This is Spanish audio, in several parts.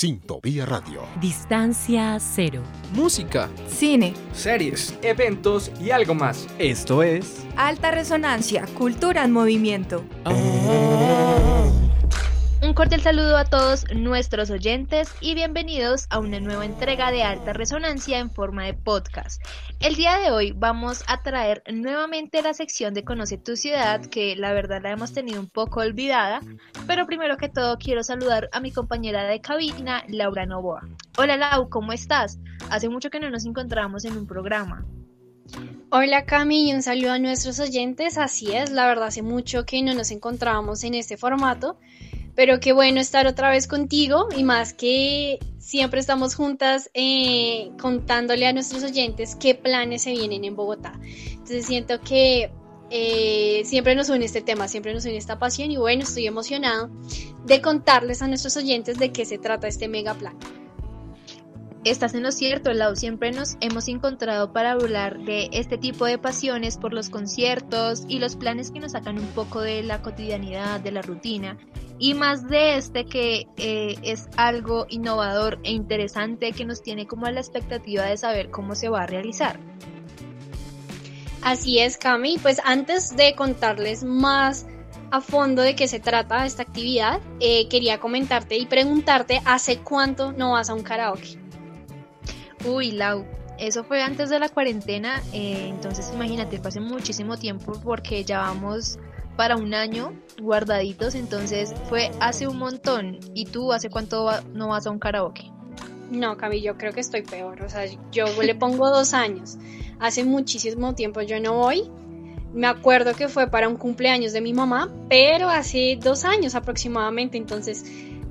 Sintopía Radio. Distancia cero. Música, cine, series, eventos y algo más. Esto es Alta Resonancia, Cultura en Movimiento. Un cordial saludo a todos nuestros oyentes y bienvenidos a una nueva entrega de Alta Resonancia en forma de podcast. El día de hoy vamos a traer nuevamente la sección de Conoce tu ciudad, que la verdad la hemos tenido un poco olvidada, pero primero que todo quiero saludar a mi compañera de cabina, Laura Novoa. Hola Lau, ¿cómo estás? Hace mucho que no nos encontramos en un programa. Hola Cami y un saludo a nuestros oyentes. Así es, la verdad hace mucho que no nos encontrábamos en este formato pero qué bueno estar otra vez contigo y más que siempre estamos juntas eh, contándole a nuestros oyentes qué planes se vienen en Bogotá. Entonces siento que eh, siempre nos une este tema, siempre nos une esta pasión y bueno, estoy emocionado de contarles a nuestros oyentes de qué se trata este mega plan. Estás en lo cierto, Lau. Siempre nos hemos encontrado para hablar de este tipo de pasiones por los conciertos y los planes que nos sacan un poco de la cotidianidad, de la rutina. Y más de este que eh, es algo innovador e interesante que nos tiene como a la expectativa de saber cómo se va a realizar. Así es, Cami. Pues antes de contarles más a fondo de qué se trata esta actividad, eh, quería comentarte y preguntarte hace cuánto no vas a un karaoke. Uy, Lau, eso fue antes de la cuarentena, eh, entonces imagínate, fue hace muchísimo tiempo porque ya vamos para un año guardaditos, entonces fue hace un montón. ¿Y tú hace cuánto no vas a un karaoke? No, Cami, yo creo que estoy peor, o sea, yo le pongo dos años. Hace muchísimo tiempo yo no voy. Me acuerdo que fue para un cumpleaños de mi mamá, pero hace dos años aproximadamente, entonces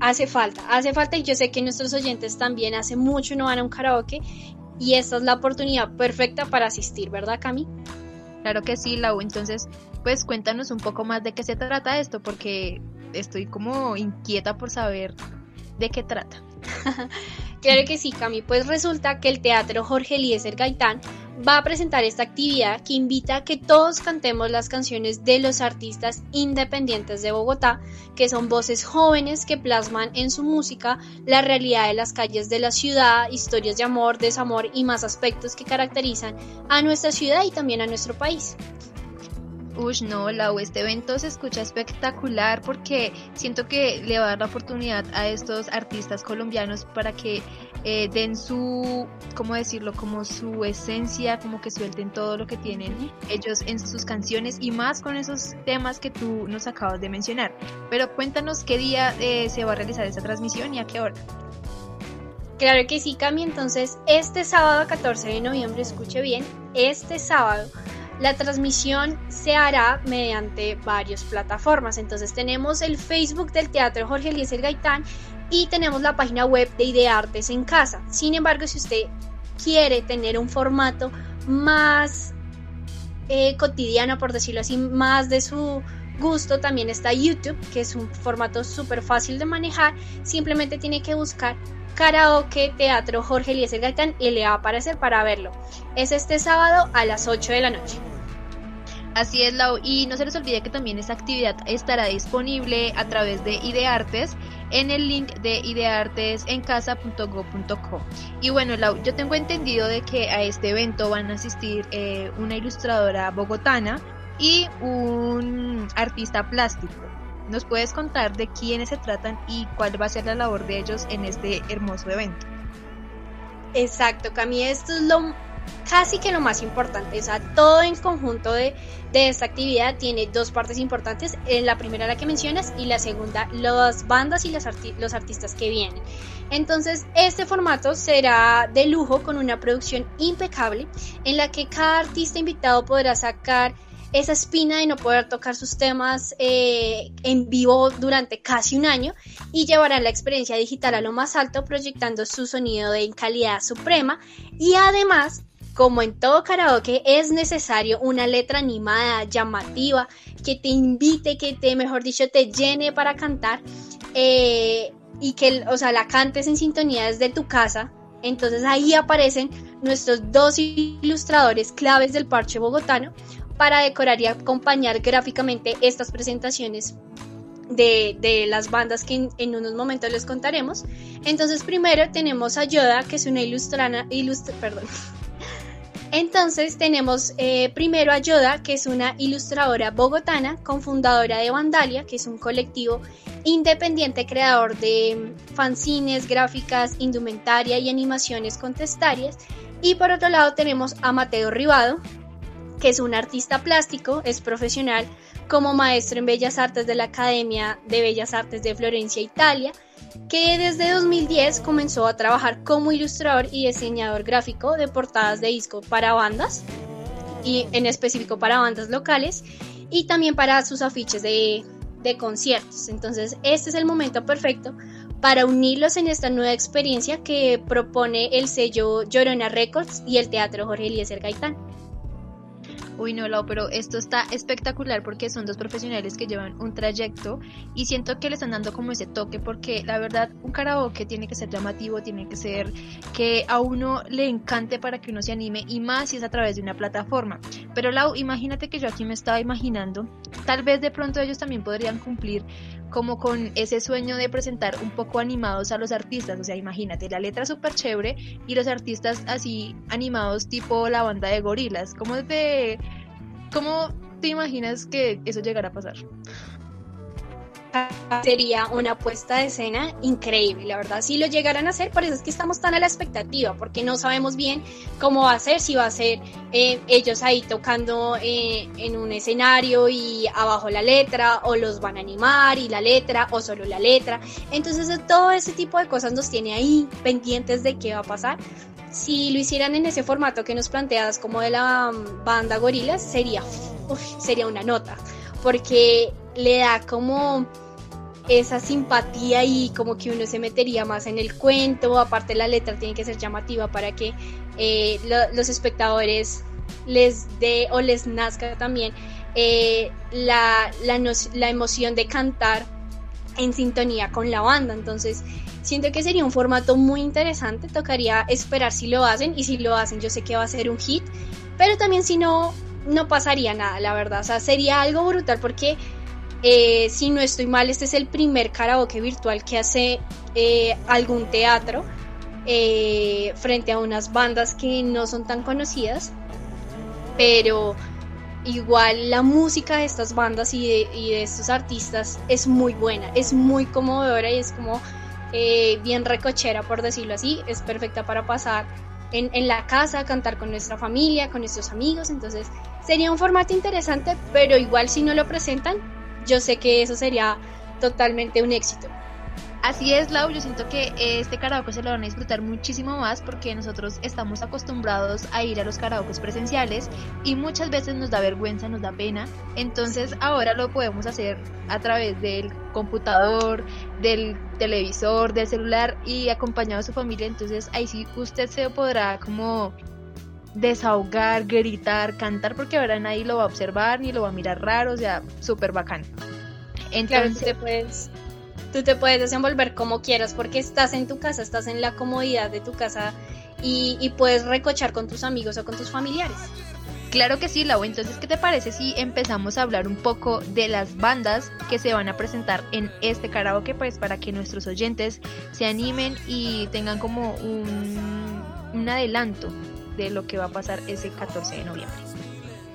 hace falta, hace falta y yo sé que nuestros oyentes también hace mucho no van a un karaoke y esta es la oportunidad perfecta para asistir, ¿verdad Cami? Claro que sí, Lau. Entonces, pues cuéntanos un poco más de qué se trata esto, porque estoy como inquieta por saber de qué trata. claro que sí, Cami. Pues resulta que el Teatro Jorge Eliezer Gaitán va a presentar esta actividad que invita a que todos cantemos las canciones de los artistas independientes de Bogotá, que son voces jóvenes que plasman en su música la realidad de las calles de la ciudad, historias de amor, desamor y más aspectos que caracterizan a nuestra ciudad y también a nuestro país. Uy, no, Lau, este evento se escucha espectacular porque siento que le va a dar la oportunidad a estos artistas colombianos para que eh, den su, ¿cómo decirlo? Como su esencia, como que suelten todo lo que tienen ellos en sus canciones y más con esos temas que tú nos acabas de mencionar. Pero cuéntanos qué día eh, se va a realizar esta transmisión y a qué hora. Claro que sí, Cami. Entonces, este sábado 14 de noviembre, escuche bien, este sábado la transmisión se hará mediante varias plataformas. Entonces tenemos el Facebook del Teatro Jorge Eliezer Gaitán y tenemos la página web de Ideartes en Casa. Sin embargo, si usted quiere tener un formato más eh, cotidiano, por decirlo así, más de su gusto, también está YouTube, que es un formato súper fácil de manejar. Simplemente tiene que buscar Karaoke Teatro Jorge Eliezer Gaitán y le va a aparecer para verlo. Es este sábado a las 8 de la noche. Así es, Lau. Y no se les olvide que también esta actividad estará disponible a través de Ideartes en el link de ideartesencasa.go.co. Y bueno, yo tengo entendido de que a este evento van a asistir eh, una ilustradora bogotana y un artista plástico. ¿Nos puedes contar de quiénes se tratan y cuál va a ser la labor de ellos en este hermoso evento? Exacto, Cami, esto es lo casi que lo más importante. O sea, todo en conjunto de, esta actividad tiene dos partes importantes. Eh, la primera la que mencionas y la segunda las bandas y los, los artistas que vienen. Entonces, este formato será de lujo con una producción impecable en la que cada artista invitado podrá sacar esa espina de no poder tocar sus temas eh, en vivo durante casi un año y llevará la experiencia digital a lo más alto proyectando su sonido en calidad suprema y además como en todo karaoke, es necesario una letra animada, llamativa, que te invite, que te, mejor dicho, te llene para cantar eh, y que, o sea, la cantes en sintonía desde tu casa. Entonces ahí aparecen nuestros dos ilustradores claves del parche bogotano para decorar y acompañar gráficamente estas presentaciones de, las bandas que en, unos momentos les contaremos. Entonces primero tenemos a Yoda, que es una ilustrana, perdón. Entonces tenemos eh, primero a Yoda, que es una ilustradora bogotana, cofundadora de Vandalia, que es un colectivo independiente creador de fanzines, gráficas, indumentaria y animaciones contestarias. Y por otro lado tenemos a Mateo Ribado, que es un artista plástico, es profesional como maestro en Bellas Artes de la Academia de Bellas Artes de Florencia, Italia, que desde 2010 comenzó a trabajar como ilustrador y diseñador gráfico de portadas de disco para bandas, y en específico para bandas locales, y también para sus afiches de, de conciertos. Entonces, este es el momento perfecto para unirlos en esta nueva experiencia que propone el sello Llorona Records y el Teatro Jorge Eliezer Gaitán. Uy, no, Lau, pero esto está espectacular porque son dos profesionales que llevan un trayecto y siento que le están dando como ese toque porque la verdad un karaoke tiene que ser llamativo, tiene que ser que a uno le encante para que uno se anime y más si es a través de una plataforma. Pero Lau, imagínate que yo aquí me estaba imaginando, tal vez de pronto ellos también podrían cumplir como con ese sueño de presentar un poco animados a los artistas. O sea, imagínate, la letra súper chévere y los artistas así animados tipo la banda de gorilas. ¿Cómo te, cómo te imaginas que eso llegará a pasar? Sería una puesta de escena increíble, la verdad. Si lo llegaran a hacer, por eso es que estamos tan a la expectativa, porque no sabemos bien cómo va a ser, si va a ser eh, ellos ahí tocando eh, en un escenario y abajo la letra, o los van a animar y la letra, o solo la letra. Entonces, todo ese tipo de cosas nos tiene ahí pendientes de qué va a pasar. Si lo hicieran en ese formato que nos planteas como de la mm, banda Gorilas, sería, sería una nota, porque le da como esa simpatía y como que uno se metería más en el cuento, aparte la letra tiene que ser llamativa para que eh, los espectadores les dé o les nazca también eh, la, la, emoción de cantar en sintonía con la banda. Entonces, siento que sería un formato muy interesante. Tocaría esperar si lo hacen y si lo hacen, yo sé que va a ser un hit, pero también si no, no pasaría nada, la verdad. O sea, sería algo brutal porque eh, si no estoy mal, este es el primer karaoke virtual que hace eh, algún teatro eh, frente a unas bandas que no son tan conocidas, pero igual la música de estas bandas y de, estos artistas es muy buena, es muy conmovedora y es como bien recochera, por decirlo así, es perfecta para pasar en, en, la casa, cantar con nuestra familia, con nuestros amigos, entonces sería un formato interesante, pero igual si no lo presentan, yo sé que eso sería totalmente un éxito. Así es, Lau, yo siento que este karaoke se lo van a disfrutar muchísimo más porque nosotros estamos acostumbrados a ir a los karaokes presenciales y muchas veces nos da vergüenza, nos da pena. Entonces ahora lo podemos hacer a través del computador, del televisor, del celular y acompañado de su familia. Entonces ahí sí usted se podrá como desahogar, gritar, cantar, porque ahora nadie lo va a observar ni lo va a mirar raro, o sea, súper bacán. Entonces, tú te, puedes, tú te puedes desenvolver como quieras porque estás en tu casa, estás en la comodidad de tu casa y, y puedes recochar con tus amigos o con tus familiares. Claro que sí, Lau. Entonces, ¿qué te parece si empezamos a hablar un poco de las bandas que se van a presentar en este karaoke? Pues para que nuestros oyentes se animen y tengan como un, un adelanto de lo que va a pasar ese 14 de noviembre.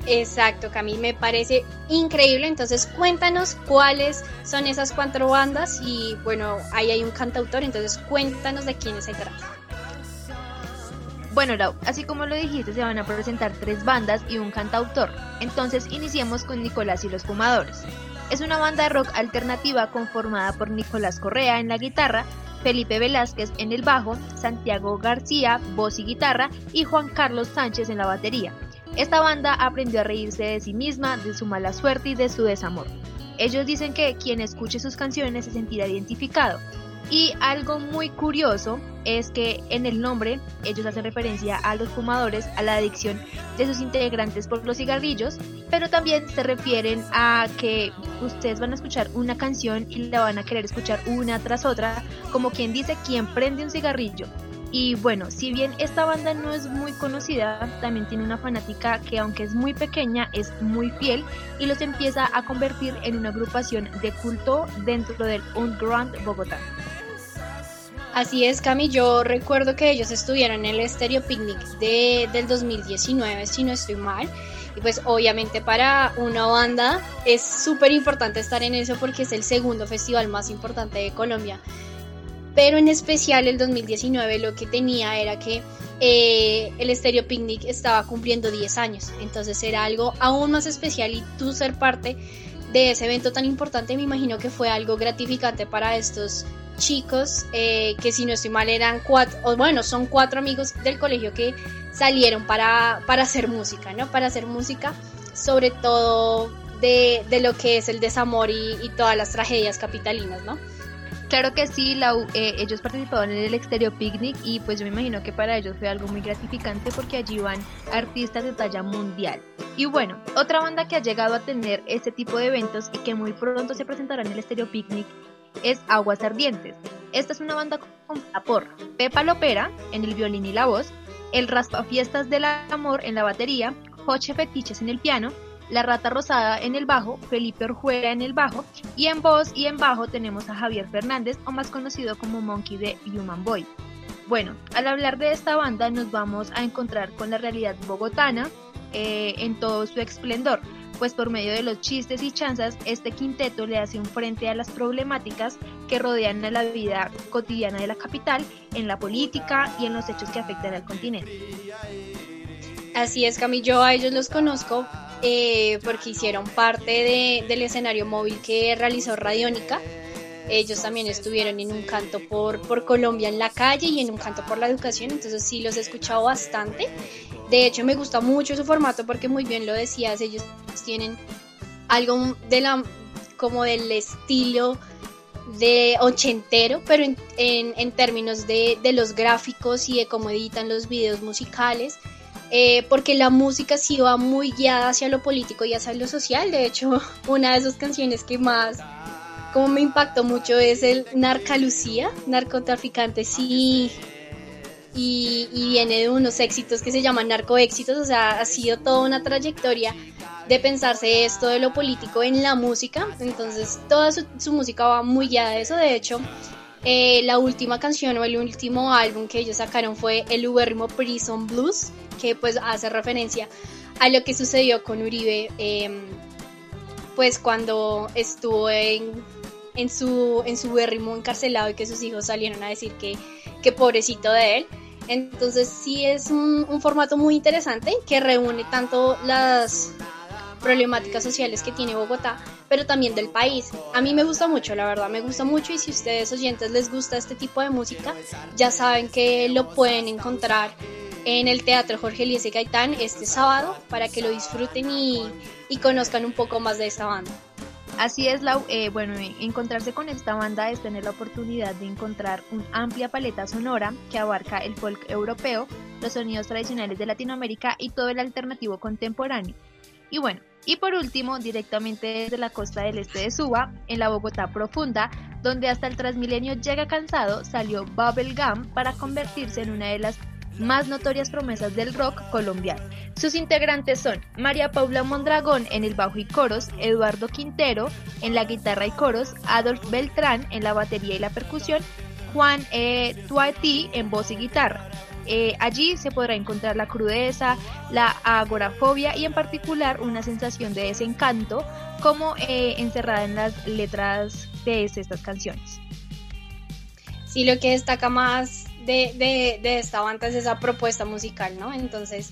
Exacto, Cami, me parece increíble. Entonces, cuéntanos cuáles son esas cuatro bandas y bueno, ahí hay un cantautor, entonces cuéntanos de quiénes se trata. Bueno, Lau, así como lo dijiste, se van a presentar tres bandas y un cantautor. Entonces, iniciemos con Nicolás y los Fumadores. Es una banda de rock alternativa conformada por Nicolás Correa en la guitarra, Felipe Velázquez en el bajo, Santiago García, voz y guitarra y Juan Carlos Sánchez en la batería. Esta banda aprendió a reírse de sí misma, de su mala suerte y de su desamor. Ellos dicen que quien escuche sus canciones se sentirá identificado, y algo muy curioso es que en el nombre ellos hacen referencia a los fumadores, a la adicción de sus integrantes por los cigarrillos, pero también se refieren a que ustedes van a escuchar una canción y la van a querer escuchar una tras otra, como quien dice quien prende un cigarrillo. Y bueno, si bien esta banda no es muy conocida, también tiene una fanática que aunque es muy pequeña, es muy fiel y los empieza a convertir en una agrupación de culto dentro del Underground Bogotá. Así es, Cami, yo recuerdo que ellos estuvieron en el Stereo Picnic de, del 2019, si no estoy mal. Y pues obviamente para una banda es súper importante estar en eso porque es el segundo festival más importante de Colombia pero en especial el 2019 lo que tenía era que eh, el Stereo Picnic estaba cumpliendo 10 años, entonces era algo aún más especial y tú ser parte de ese evento tan importante me imagino que fue algo gratificante para estos chicos eh, que si no estoy mal eran cuatro, o bueno, son cuatro amigos del colegio que salieron para, para hacer música, ¿no? Para hacer música, sobre todo de, de lo que es el desamor y, y todas las tragedias capitalinas, ¿no? Claro que sí, eh, ellos participaban en el Exterior Picnic y pues yo me imagino que para ellos fue algo muy gratificante porque allí van artistas de talla mundial. Y bueno, otra banda que ha llegado a tener este tipo de eventos y que muy pronto se presentará en el Exterior Picnic es Aguas Ardientes. Esta es una banda compuesta por Pepa Lopera en el violín y la voz, el Raspafiestas del Amor en la batería, Joche Fetiches en el piano, la Rata Rosada en el bajo, Felipe Orjuela en el bajo y en voz y en bajo tenemos a Javier Fernández o más conocido como Monkey de Human Boy. Bueno, al hablar de esta banda nos vamos a encontrar con la realidad bogotana eh, en todo su esplendor, pues por medio de los chistes y chanzas este quinteto le hace un frente a las problemáticas que rodean a la vida cotidiana de la capital, en la política y en los hechos que afectan al continente. Así es, Camillo, a ellos los conozco eh, porque hicieron parte del escenario móvil que realizó Radiónica. Ellos también estuvieron en un canto por, por Colombia en la calle y en un canto por la educación, entonces sí los he escuchado bastante. De hecho, me gusta mucho su formato porque muy bien lo decías, ellos tienen algo de la, como del estilo de ochentero, pero en, en, términos de, de, los gráficos y de cómo editan los videos musicales. Eh, porque la música sí va muy guiada hacia lo político y hacia lo social. De hecho, una de sus canciones que más como me impactó mucho es el Narca Lucía, narcotraficante, sí. Y, y, viene de unos éxitos que se llaman narcoéxitos, o sea, ha sido toda una trayectoria de pensarse esto de lo político en la música, entonces toda su, música va muy guiada a eso, de hecho, eh, la última canción o el último álbum que ellos sacaron fue el ubérrimo Prison Blues, que pues hace referencia a lo que sucedió con Uribe, em, pues cuando estuvo en, en su en su ubérrimo encarcelado y que sus hijos salieron a decir que, que pobrecito de él. Entonces sí es un formato muy interesante que reúne tanto las problemáticas sociales que tiene Bogotá, pero también del país. A mí me gusta mucho, la verdad, me gusta mucho y si ustedes oyentes les gusta este tipo de música, ya saben que lo pueden encontrar en el Teatro Jorge Eliezer Gaitán este sábado para que lo disfruten y, y conozcan un poco más de esta banda. Así es, Lau. Eh, bueno, encontrarse con esta banda es tener la oportunidad de encontrar una amplia paleta sonora que abarca el folk europeo, los sonidos tradicionales de Latinoamérica y todo el alternativo contemporáneo. Y bueno, y por último, directamente desde la costa del este de Suba, en la Bogotá profunda, donde hasta el Transmilenio llega cansado, salió Bubblegum para convertirse en una de las más notorias promesas del rock colombiano. Sus integrantes son María Paula Mondragón en el bajo y coros, Eduardo Quintero en la guitarra y coros, Adolf Beltrán en la batería y la percusión, Juan e. Tuati en voz y guitarra. Eh, allí se podrá encontrar la crudeza, la agorafobia y en particular una sensación de desencanto como eh, encerrada en las letras de estas canciones. Sí, lo que destaca más de, esta banda es esa propuesta musical, ¿no? Entonces,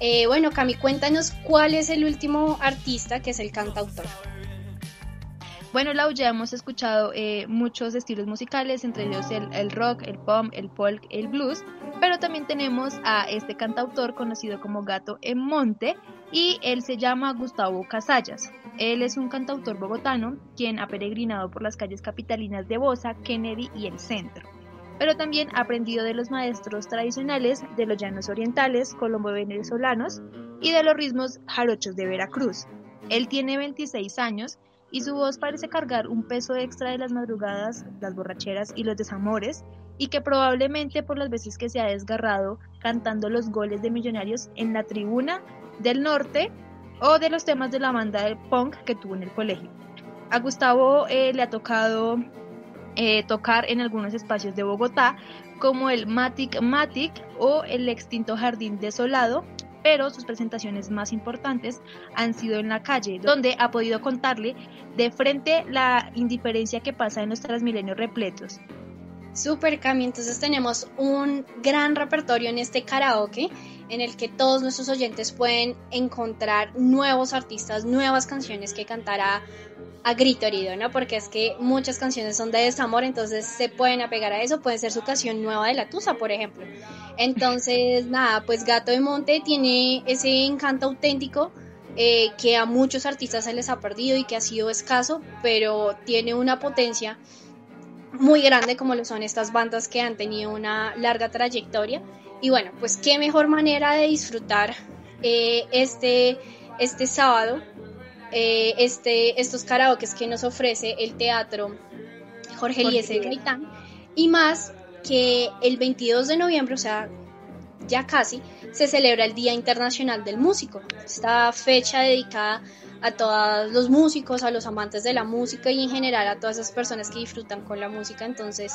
eh, bueno, Cami, cuéntanos cuál es el último artista que es el cantautor. Bueno, Lau, ya hemos escuchado eh, muchos estilos musicales, entre ellos el, rock, el pop, el folk, el blues, pero también tenemos a este cantautor conocido como Gato en Monte y él se llama Gustavo Casallas. Él es un cantautor bogotano quien ha peregrinado por las calles capitalinas de Bosa, Kennedy y el centro pero también ha aprendido de los maestros tradicionales de los llanos orientales, colombo-venezolanos y de los ritmos jarochos de Veracruz. Él tiene 26 años y su voz parece cargar un peso extra de las madrugadas, las borracheras y los desamores, y que probablemente por las veces que se ha desgarrado cantando los goles de Millonarios en la tribuna del norte o de los temas de la banda de punk que tuvo en el colegio. A Gustavo eh, le ha tocado eh, tocar en algunos espacios de Bogotá, como el Matic Matic o el extinto Jardín Desolado, pero sus presentaciones más importantes han sido en la calle, donde ha podido contarle de frente la indiferencia que pasa en los transmilenios repletos. Super Cami, entonces tenemos un gran repertorio en este karaoke en el que todos nuestros oyentes pueden encontrar nuevos artistas, nuevas canciones que cantar a, grito herido, ¿no? Porque es que muchas canciones son de desamor, entonces se pueden apegar a eso, puede ser su canción nueva de La Tusa, por ejemplo. Entonces, nada, pues Gato de Monte tiene ese encanto auténtico eh, que a muchos artistas se les ha perdido y que ha sido escaso, pero tiene una potencia muy grande como lo son estas bandas que han tenido una larga trayectoria. Y bueno, pues qué mejor manera de disfrutar eh, este, este sábado, eh, este, estos karaokes que nos ofrece el teatro Jorge Eliezer Gaitán. Y más que el 22 de noviembre, o sea, ya casi, se celebra el Día Internacional del Músico. Esta fecha dedicada a todos los músicos, a los amantes de la música y en general a todas esas personas que disfrutan con la música. Entonces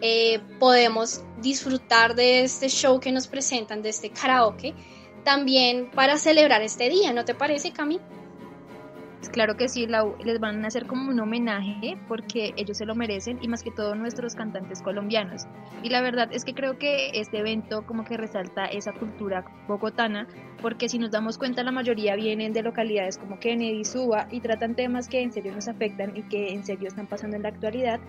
eh, podemos disfrutar de este show que nos presentan, de este karaoke, también para celebrar este día, ¿no te parece, Cami? Claro que sí, les van a hacer como un homenaje porque ellos se lo merecen y más que todo nuestros cantantes colombianos. Y la verdad es que creo que este evento como que resalta esa cultura bogotana porque si nos damos cuenta la mayoría vienen de localidades como Kennedy, Suba y tratan temas que en serio nos afectan y que en serio están pasando en la actualidad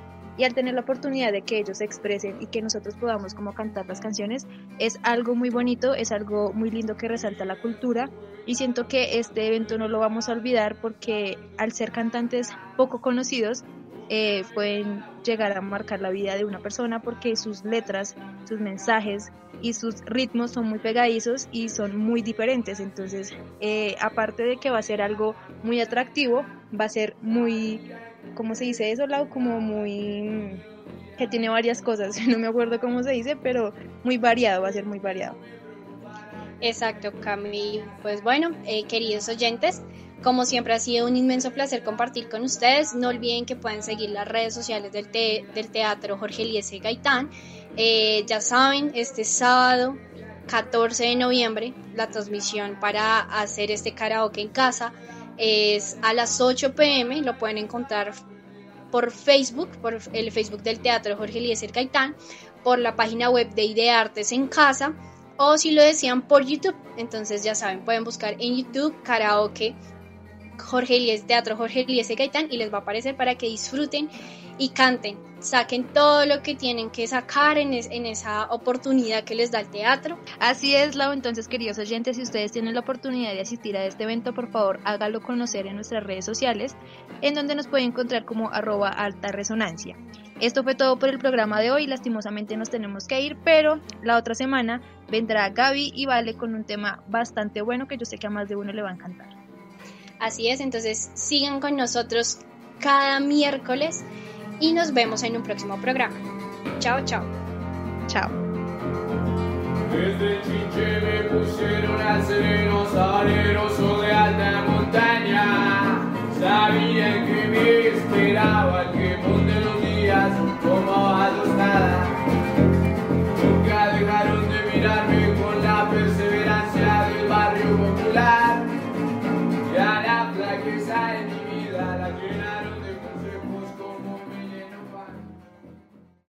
y al tener la oportunidad de que ellos se expresen y que nosotros podamos como cantar las canciones es algo muy bonito, es algo muy lindo que resalta la cultura y siento que este evento no lo vamos a olvidar porque al ser cantantes poco conocidos eh, pueden llegar a marcar la vida de una persona porque sus letras, sus mensajes y sus ritmos son muy pegadizos y son muy diferentes. Entonces, eh, aparte de que va a ser algo muy atractivo, va a ser muy ¿cómo se dice eso, Lau? Como muy que tiene varias cosas, no me acuerdo cómo se dice, pero muy variado, va a ser muy variado. Exacto, Cami. Pues bueno, eh, queridos oyentes, como siempre ha sido un inmenso placer compartir con ustedes. No olviden que pueden seguir las redes sociales del, Teatro Jorge Eliese Gaitán. Eh, ya saben, este sábado 14 de noviembre, la transmisión para hacer este karaoke en casa es a las 8 pm, lo pueden encontrar por Facebook, por el Facebook del Teatro Jorge Eliezer Gaitán, por la página web de Ideartes en Casa, o si lo desean por YouTube, entonces ya saben, pueden buscar en YouTube karaoke Jorge Eliezer, Teatro Jorge Eliezer Gaitán y les va a aparecer para que disfruten y canten, saquen todo lo que tienen que sacar en, en, esa oportunidad que les da el teatro. Así es, Lau. Entonces, queridos oyentes, si ustedes tienen la oportunidad de asistir a este evento, por favor, hágalo conocer en nuestras redes sociales, en donde nos pueden encontrar como arroba alta resonancia. Esto fue todo por el programa de hoy. Lastimosamente nos tenemos que ir, pero la otra semana vendrá Gaby y Vale con un tema bastante bueno que yo sé que a más de uno le va a encantar. Así es, entonces sigan con nosotros cada miércoles y nos vemos en un próximo programa. Chao, chao. Chao. Desde Chinche me pusieron a sereno saleroso de alta montaña. Sabían que me esperaba